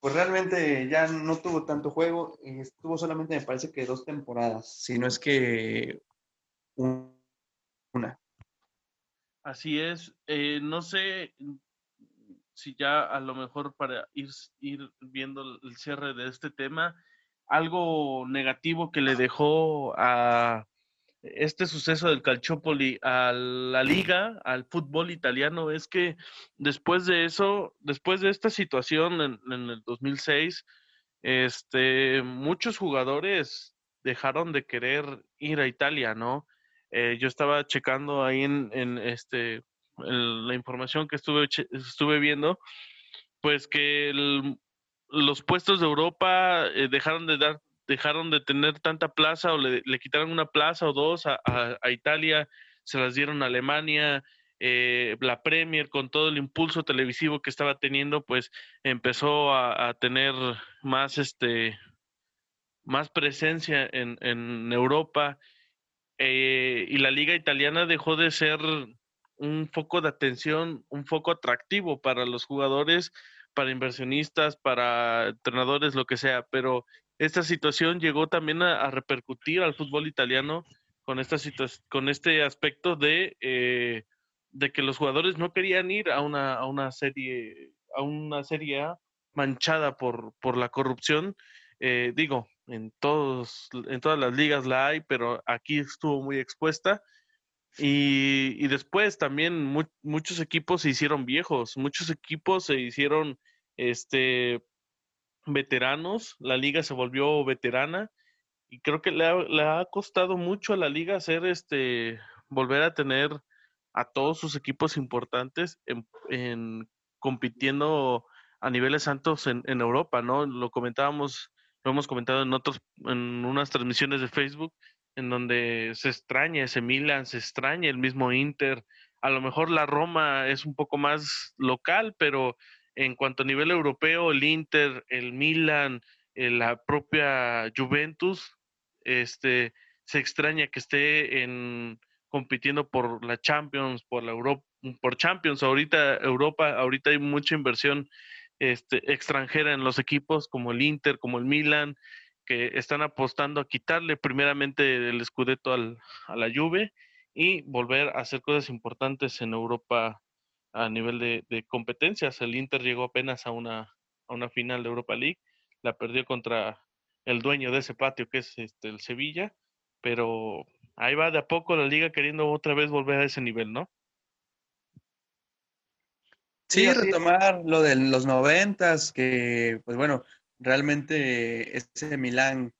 pues realmente ya no tuvo tanto juego, y estuvo solamente me parece que dos temporadas, si no es que una. Así es, eh, no sé si ya a lo mejor para ir, viendo el cierre de este tema, algo negativo que le dejó a este suceso del Calciopoli a la liga, al fútbol italiano, es que después de eso, después de esta situación en, el 2006, este, muchos jugadores dejaron de querer ir a Italia, ¿no? Eh, yo estaba checando ahí en, en este, la información que estuve, estuve viendo, pues que los puestos de Europa eh, dejaron de dar dejaron de tener tanta plaza o le, quitaron una plaza o dos a, Italia, se las dieron a Alemania, eh, la Premier con todo el impulso televisivo que estaba teniendo, pues empezó a, tener más este más presencia en, en Europa eh, y la liga italiana dejó de ser un foco de atención, un foco atractivo para los jugadores, para inversionistas, para entrenadores, lo que sea, pero esta situación llegó también a, repercutir al fútbol italiano con esta con este aspecto de, eh, de que los jugadores no querían ir a una, a una serie a una serie manchada por, por la corrupción. Eh, digo, en todos, en todas las ligas la hay, pero aquí estuvo muy expuesta y, después también muchos equipos se hicieron viejos, muchos equipos se hicieron este, veteranos, la liga se volvió veterana y creo que le ha, costado mucho a la liga hacer este, volver a tener a todos sus equipos importantes en, compitiendo a niveles altos en, en, Europa, ¿no? Lo comentábamos, lo hemos comentado en otros, en unas transmisiones de Facebook, en donde se extraña ese Milan, se extraña el mismo Inter. A lo mejor la Roma es un poco más local, pero en cuanto a nivel europeo, el Inter, el Milan, eh, la propia Juventus, este, se extraña que esté en compitiendo por la Champions, por la Europa, por Champions. Ahorita Europa, ahorita hay mucha inversión este, extranjera en los equipos como el Inter, como el Milan, que están apostando a quitarle primeramente el escudeto al, a la Juve y volver a hacer cosas importantes en Europa a nivel de, competencias. El Inter llegó apenas a una, a una final de Europa League, la perdió contra el dueño de ese patio que es este, el Sevilla, pero ahí va de a poco la liga queriendo otra vez volver a ese nivel, ¿no? Sí, retomar lo de los noventas, que pues bueno, realmente ese Milán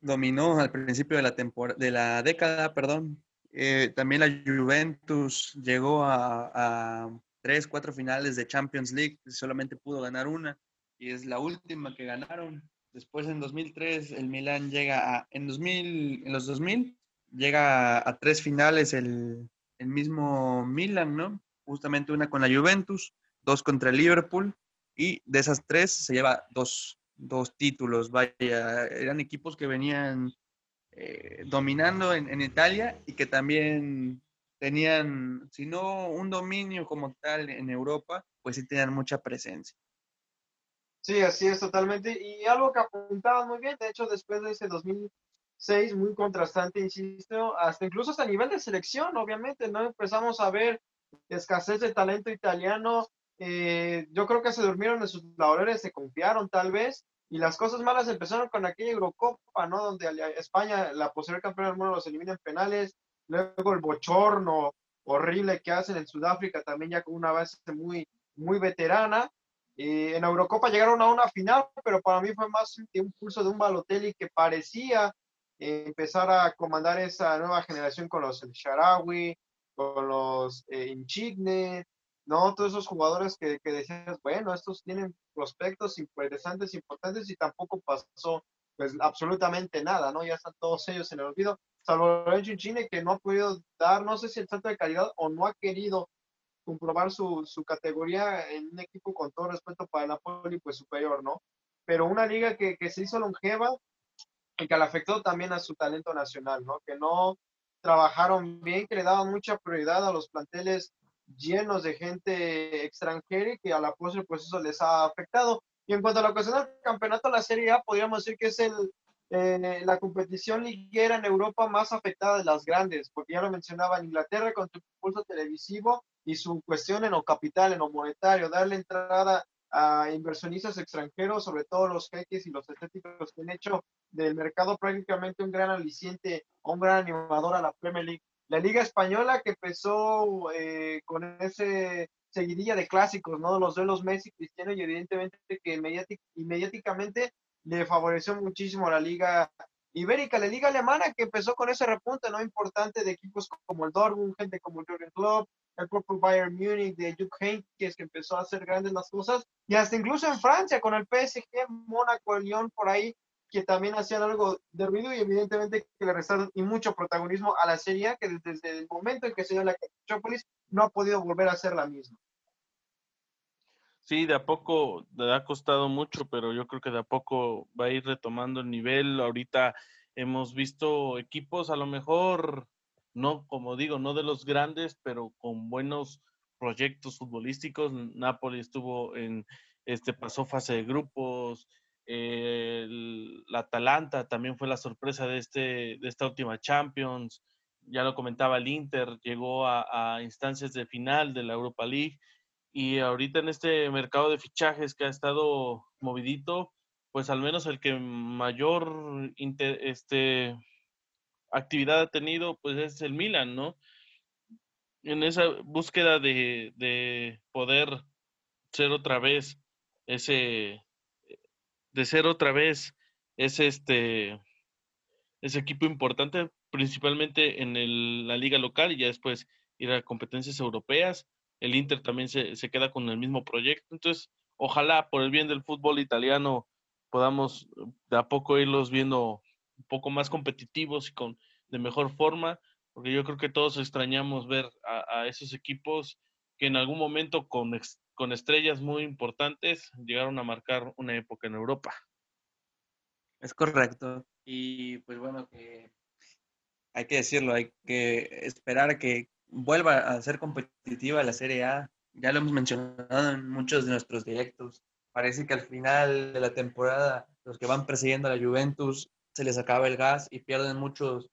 dominó al principio de la temporada, de la década, perdón. Eh, también la Juventus llegó a, tres, cuatro finales de Champions League, solamente pudo ganar una y es la última que ganaron. Después en 2003 el Milán llega a, en 2000, en los 2000 llega a, tres finales el, el mismo Milan, ¿no? Justamente una con la Juventus, dos contra el Liverpool y de esas tres se lleva dos, títulos, vaya, eran equipos que venían eh, dominando en, Italia y que también tenían, si no un dominio como tal en Europa, pues sí tenían mucha presencia. Sí, así es totalmente. Y algo que apuntaba muy bien, de hecho, después de ese 2006, muy contrastante, insisto, hasta incluso hasta nivel de selección, obviamente, ¿no? Empezamos a ver escasez de talento italiano, eh, yo creo que se durmieron en sus laureles, se confiaron tal vez, y las cosas malas empezaron con aquella Eurocopa, ¿no? Donde España, la posterior campeona del mundo, los elimina en penales, luego el bochorno horrible que hacen en Sudáfrica, también ya con una base muy, muy veterana. en Eurocopa llegaron a una final, pero para mí fue más un pulso de un Balotelli que parecía empezar a comandar esa nueva generación con los El Sharawi, con los eh, Inchigne, ¿no? Todos esos jugadores que, que decías, bueno, estos tienen prospectos interesantes, importantes y tampoco pasó pues absolutamente nada, ¿no? Ya están todos ellos en el olvido, salvo Lorenzo Inchigne que no ha podido dar, no sé si el salto de calidad o no ha querido comprobar su, su categoría en un equipo con todo respeto para el Napoli, pues superior, ¿no? Pero una liga que, que se hizo longeva y que le afectó también a su talento nacional, ¿no? Que no trabajaron bien, que le daban mucha prioridad a los planteles llenos de gente extranjera y que a la postre pues eso les ha afectado. Y en cuanto a la cuestión del campeonato, la Serie A podríamos decir que es el, eh, la competición liguera en Europa más afectada de las grandes, porque ya lo mencionaba en Inglaterra con su impulso televisivo y su cuestión en lo capital, en lo monetario, darle entrada a inversionistas extranjeros, sobre todo los jeques y los estéticos que han hecho del mercado prácticamente un gran aliciente, un gran animador a la Premier League. La Liga Española que empezó eh, con ese seguidilla de clásicos, ¿no? Los duelos Messi, Cristiano y evidentemente que inmediáticamente le favoreció muchísimo a la Liga Ibérica, la Liga Alemana que empezó con ese repunte, ¿no? Importante de equipos como el Dortmund, gente como Jürgen Klopp, el propio Bayern Munich de Jupp Heynckes que empezó a hacer grandes las cosas y hasta incluso en Francia con el PSG, Mónaco, Lyon por ahí que también hacían algo de ruido y evidentemente que le restaron y mucho protagonismo a la Serie que desde, el momento en que se dio la Metrópolis no ha podido volver a ser la misma. Sí, de a poco le ha costado mucho, pero yo creo que de a poco va a ir retomando el nivel. Ahorita hemos visto equipos a lo mejor, no, como digo, no de los grandes, pero con buenos proyectos futbolísticos. Napoli estuvo en, este, pasó fase de grupos. el, la Atalanta también fue la sorpresa de, este, de esta última Champions. Ya lo comentaba el Inter, llegó a, instancias de final de la Europa League y ahorita en este mercado de fichajes que ha estado movidito, pues al menos el que mayor este, actividad ha tenido, pues es el Milan, ¿no? En esa búsqueda de, de poder ser otra vez ese, de ser otra vez ese, este, ese equipo importante, principalmente en el, la liga local y ya después ir a competencias europeas el Inter también se, se queda con el mismo proyecto. Entonces, ojalá por el bien del fútbol italiano podamos de a poco irlos viendo un poco más competitivos y con de mejor forma, porque yo creo que todos extrañamos ver a, esos equipos que en algún momento con, con estrellas muy importantes llegaron a marcar una época en Europa. Es correcto. Y pues bueno, que hay que decirlo, hay que esperar que vuelva a ser competitiva la Serie A. Ya lo hemos mencionado en muchos de nuestros directos. Parece que al final de la temporada los que van persiguiendo a la Juventus se les acaba el gas y pierden muchos,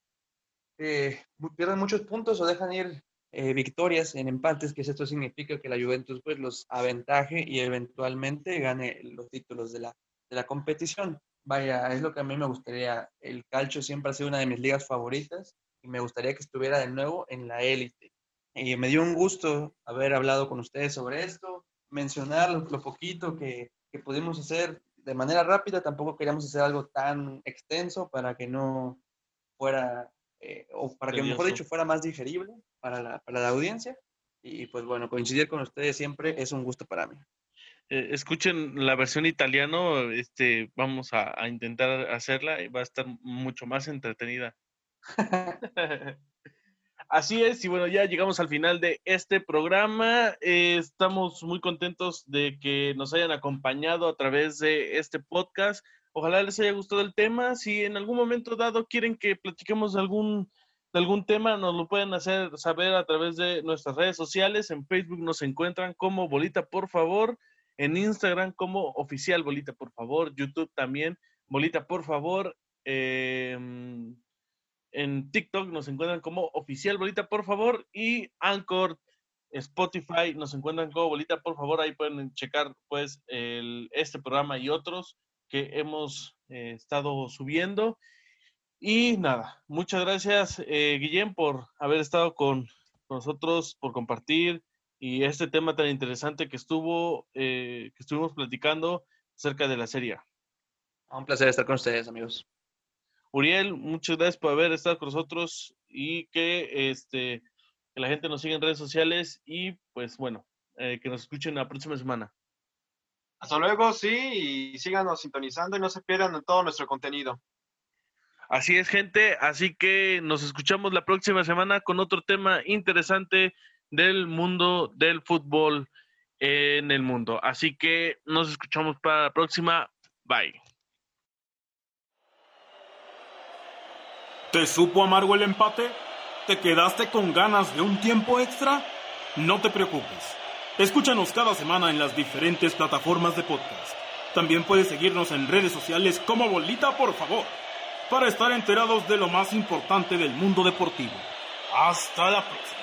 eh, pierden muchos puntos o dejan ir eh, victorias en empates, que esto significa que la Juventus pues los aventaje y eventualmente gane los títulos de la, de la competición. Vaya, es lo que a mí me gustaría. El calcio siempre ha sido una de mis ligas favoritas y me gustaría que estuviera de nuevo en la élite. Y me dio un gusto haber hablado con ustedes sobre esto, mencionar lo, poquito que, que, pudimos hacer de manera rápida, tampoco queríamos hacer algo tan extenso para que no fuera, eh, o para que mejor dicho fuera más digerible para la, para la audiencia. Y pues bueno, coincidir con ustedes siempre es un gusto para mí. Eh, escuchen la versión italiano, este, vamos a, a, intentar hacerla y va a estar mucho más entretenida. Así es, y bueno, ya llegamos al final de este programa. Eh, estamos muy contentos de que nos hayan acompañado a través de este podcast. Ojalá les haya gustado el tema. Si en algún momento dado quieren que platiquemos de algún, algún tema, nos lo pueden hacer saber a través de nuestras redes sociales. En Facebook nos encuentran como Bolita, por favor. En Instagram como Oficial Bolita, por favor. YouTube también, Bolita, por favor. Eh, en TikTok nos encuentran como Oficial Bolita, por favor. Y Anchor, Spotify nos encuentran como Bolita, por favor. Ahí pueden checar pues este programa y otros que hemos eh, estado subiendo. Y nada, muchas gracias, eh, por haber estado con, nosotros, por compartir y este tema tan interesante que estuvo, eh, que estuvimos platicando acerca de la serie. Un placer estar con ustedes, amigos. Uriel, muchas gracias por haber estado con nosotros y que, este, que la gente nos siga en redes sociales y pues bueno, eh, que nos escuchen la próxima semana. Hasta luego, sí, y síganos sintonizando y no se pierdan todo nuestro contenido. Así es, gente. Así que nos escuchamos la próxima semana con otro tema interesante del mundo del fútbol en el mundo. Así que nos escuchamos para la próxima. Bye. ¿Te supo amargo el empate? ¿Te quedaste con ganas de un tiempo extra? No te preocupes. Escúchanos cada semana en las diferentes plataformas de podcast. También puedes seguirnos en redes sociales como Bolita, por favor, para estar enterados de lo más importante del mundo deportivo. Hasta la próxima.